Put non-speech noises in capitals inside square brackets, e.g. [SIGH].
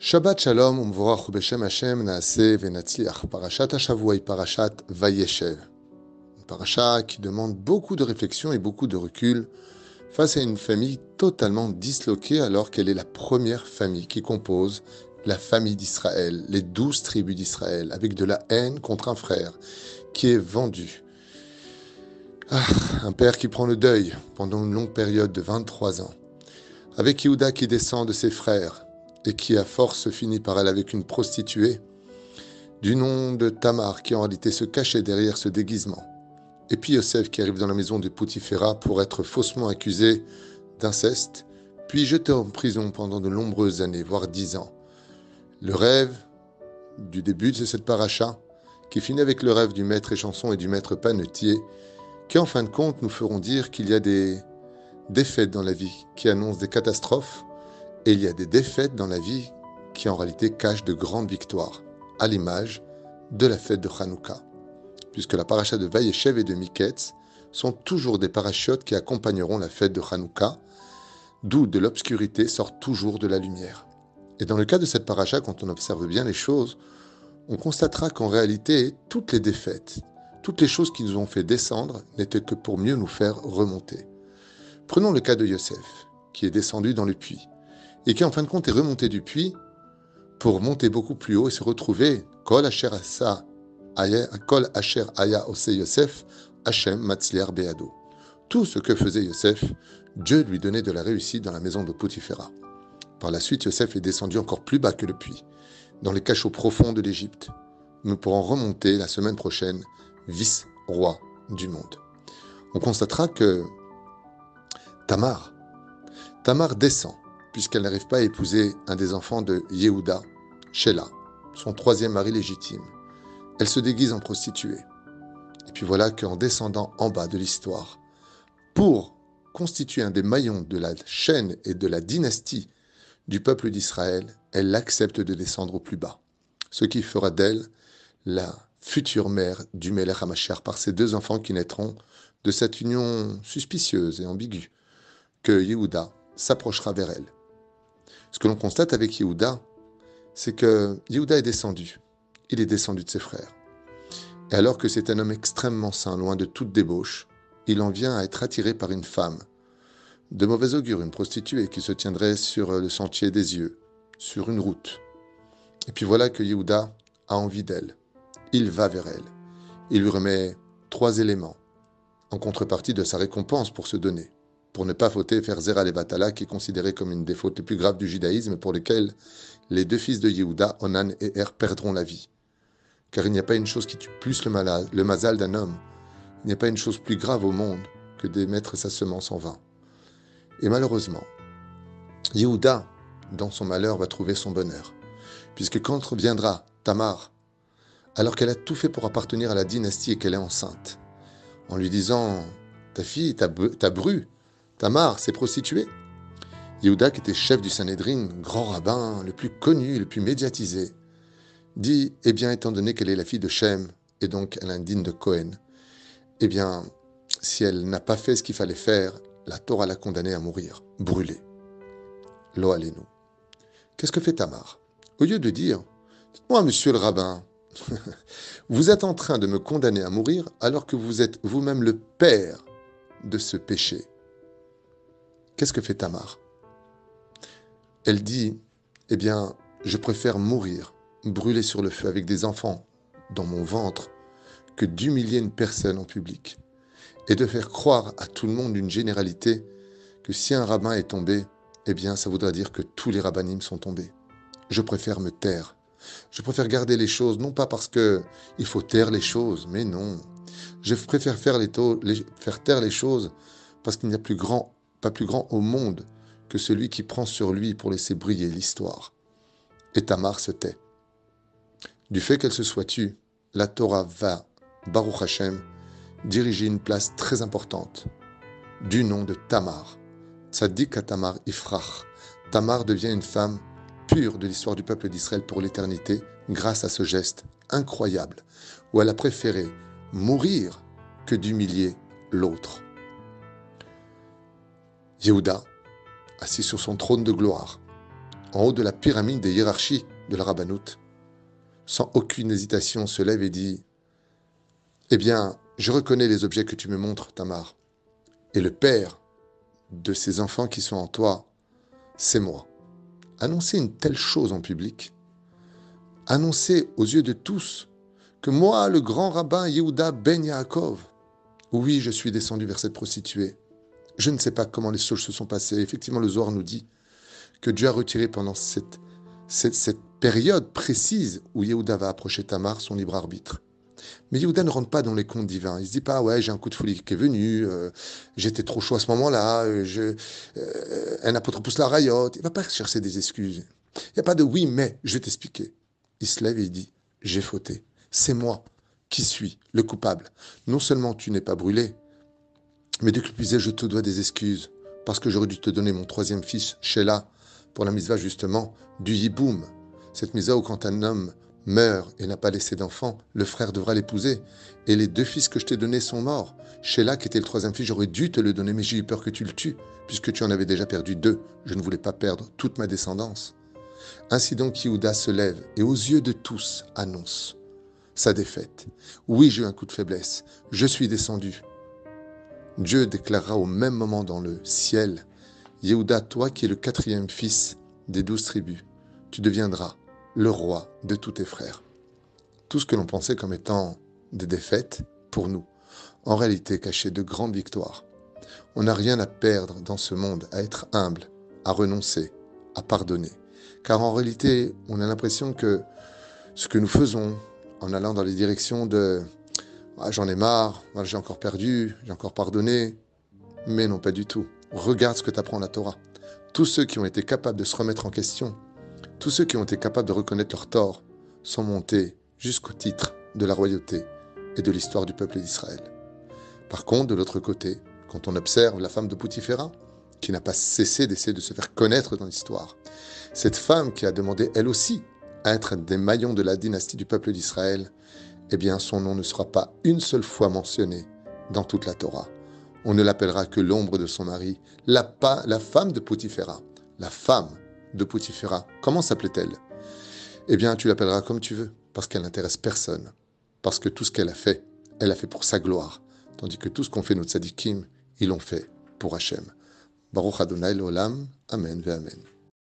Shabbat Shalom, Umvorach Hashem. Parashat Parashat Vayeshev. Qui demande beaucoup de réflexion et beaucoup de recul face à une famille totalement disloquée alors qu'elle est la première famille qui compose la famille d'Israël, les douze tribus d'Israël, avec de la haine contre un frère qui est vendu. Ah, un père qui prend le deuil pendant une longue période de 23 ans, avec Yehuda qui descend de ses frères et qui à force finit par aller avec une prostituée du nom de Tamar qui en réalité se cachait derrière ce déguisement. Et puis Yosef qui arrive dans la maison de Poutifera pour être faussement accusé d'inceste, puis jeté en prison pendant de nombreuses années, voire dix ans. Le rêve du début de cette paracha, qui finit avec le rêve du maître échanson et du maître panetier, qui en fin de compte nous feront dire qu'il y a des défaites dans la vie qui annoncent des catastrophes, et il y a des défaites dans la vie qui en réalité cachent de grandes victoires, à l'image de la fête de Hanouka. Puisque la paracha de Vayeshev et de Miketz sont toujours des parachutes qui accompagneront la fête de Hanouka, d'où de l'obscurité sort toujours de la lumière. Et dans le cas de cette paracha, quand on observe bien les choses, on constatera qu'en réalité, toutes les défaites, toutes les choses qui nous ont fait descendre n'étaient que pour mieux nous faire remonter. Prenons le cas de Yosef, qui est descendu dans le puits et qui en fin de compte est remonté du puits pour monter beaucoup plus haut et se retrouver Kol Asher Kol Asher Aya Ose Yosef Hashem Matzliar Beado. Tout ce que faisait Yosef, Dieu lui donnait de la réussite dans la maison de Potiphera. Par la suite, Yosef est descendu encore plus bas que le puits, dans les cachots profonds de l'Égypte. Nous pourrons remonter la semaine prochaine, vice-roi du monde. On constatera que Tamar, Tamar descend puisqu'elle n'arrive pas à épouser un des enfants de Yehuda, Sheila, son troisième mari légitime. Elle se déguise en prostituée. Et puis voilà qu'en descendant en bas de l'histoire, pour constituer un des maillons de la chaîne et de la dynastie du peuple d'Israël, elle accepte de descendre au plus bas, ce qui fera d'elle la future mère du Melech HaMashiach par ses deux enfants qui naîtront de cette union suspicieuse et ambiguë, que Yehuda s'approchera vers elle. Ce que l'on constate avec Yehuda, c'est que Yehuda est descendu. Il est descendu de ses frères. Et alors que c'est un homme extrêmement saint, loin de toute débauche, il en vient à être attiré par une femme, de mauvaise augure, une prostituée qui se tiendrait sur le sentier des yeux, sur une route. Et puis voilà que Yehuda a envie d'elle. Il va vers elle. Il lui remet trois éléments en contrepartie de sa récompense pour se donner pour ne pas fauter, faire Zera les Batala, qui est considéré comme une des fautes les plus graves du judaïsme, pour lesquelles les deux fils de Yehuda, Onan et Er, perdront la vie. Car il n'y a pas une chose qui tue plus le, malade, le mazal d'un homme, il n'y a pas une chose plus grave au monde que d'émettre sa semence en vain. Et malheureusement, Yehuda, dans son malheur, va trouver son bonheur. Puisque quand reviendra Tamar, alors qu'elle a tout fait pour appartenir à la dynastie et qu'elle est enceinte, en lui disant Ta fille t'a bru, Tamar s'est prostituée. Yehuda, qui était chef du Sanhedrin, grand rabbin, le plus connu, le plus médiatisé, dit Eh bien, étant donné qu'elle est la fille de Shem, et donc elle est indigne de Cohen, eh bien, si elle n'a pas fait ce qu'il fallait faire, la Torah l'a condamnée à mourir, brûlée. Lo nous. Qu'est-ce que fait Tamar? Au lieu de dire Moi, monsieur le rabbin, [LAUGHS] vous êtes en train de me condamner à mourir alors que vous êtes vous-même le père de ce péché. Qu'est-ce que fait Tamar? Elle dit, eh bien, je préfère mourir, brûler sur le feu avec des enfants dans mon ventre, que d'humilier une personne en public et de faire croire à tout le monde d'une généralité que si un rabbin est tombé, eh bien, ça voudra dire que tous les rabbinim sont tombés. Je préfère me taire. Je préfère garder les choses, non pas parce que il faut taire les choses, mais non. Je préfère faire taire les choses parce qu'il n'y a plus grand pas plus grand au monde que celui qui prend sur lui pour laisser briller l'histoire. Et Tamar se tait. Du fait qu'elle se soit tue, la Torah va, Baruch Hashem, diriger une place très importante du nom de Tamar. Tzadik Tamar Ifrach. Tamar devient une femme pure de l'histoire du peuple d'Israël pour l'éternité grâce à ce geste incroyable où elle a préféré mourir que d'humilier l'autre. Yehuda, assis sur son trône de gloire, en haut de la pyramide des hiérarchies de la rabbanoute, sans aucune hésitation, se lève et dit Eh bien, je reconnais les objets que tu me montres, Tamar. Et le père de ces enfants qui sont en toi, c'est moi. Annoncer une telle chose en public, annoncer aux yeux de tous que moi, le grand rabbin Yehuda Ben Yaakov, oui, je suis descendu vers cette prostituée. Je ne sais pas comment les choses se sont passées. Effectivement, le Zohar nous dit que Dieu a retiré pendant cette, cette, période précise où Yehuda va approcher Tamar son libre arbitre. Mais Yehuda ne rentre pas dans les comptes divins. Il se dit pas, ouais, j'ai un coup de folie qui est venu, euh, j'étais trop chaud à ce moment-là, euh, euh, un apôtre pousse la rayotte. Il va pas chercher des excuses. Il n'y a pas de oui, mais, je vais t'expliquer. Il se lève et il dit, j'ai fauté. C'est moi qui suis le coupable. Non seulement tu n'es pas brûlé, mais de plus je te dois des excuses, parce que j'aurais dû te donner mon troisième fils, Sheila, pour la mise justement du Yiboum. Cette mise où quand un homme meurt et n'a pas laissé d'enfant, le frère devra l'épouser. Et les deux fils que je t'ai donnés sont morts. Sheila, qui était le troisième fils, j'aurais dû te le donner, mais j'ai eu peur que tu le tues, puisque tu en avais déjà perdu deux. Je ne voulais pas perdre toute ma descendance. Ainsi donc, Yehuda se lève et aux yeux de tous annonce sa défaite. Oui, j'ai eu un coup de faiblesse. Je suis descendu. Dieu déclarera au même moment dans le ciel Yehuda, toi qui es le quatrième fils des douze tribus, tu deviendras le roi de tous tes frères. Tout ce que l'on pensait comme étant des défaites, pour nous, en réalité caché de grandes victoires. On n'a rien à perdre dans ce monde, à être humble, à renoncer, à pardonner. Car en réalité, on a l'impression que ce que nous faisons en allant dans les directions de ah, j'en ai marre, j'ai encore perdu, j'ai encore pardonné, mais non pas du tout. Regarde ce que t'apprends la Torah. Tous ceux qui ont été capables de se remettre en question, tous ceux qui ont été capables de reconnaître leurs torts, sont montés jusqu'au titre de la royauté et de l'histoire du peuple d'Israël. Par contre, de l'autre côté, quand on observe la femme de Poutiféra, qui n'a pas cessé d'essayer de se faire connaître dans l'histoire, cette femme qui a demandé elle aussi à être des maillons de la dynastie du peuple d'Israël, eh bien son nom ne sera pas une seule fois mentionné dans toute la Torah on ne l'appellera que l'ombre de son mari, la, la femme de Poutiféra. La femme de Poutiféra. Comment s'appelait-elle? Eh bien, tu l'appelleras comme tu veux, parce qu'elle n'intéresse personne. Parce que tout ce qu'elle a fait, elle a fait pour sa gloire. Tandis que tout ce qu'ont fait nos tzadikim, ils l'ont fait pour Hachem. Baruch Adonai l'olam. Amen ve Amen.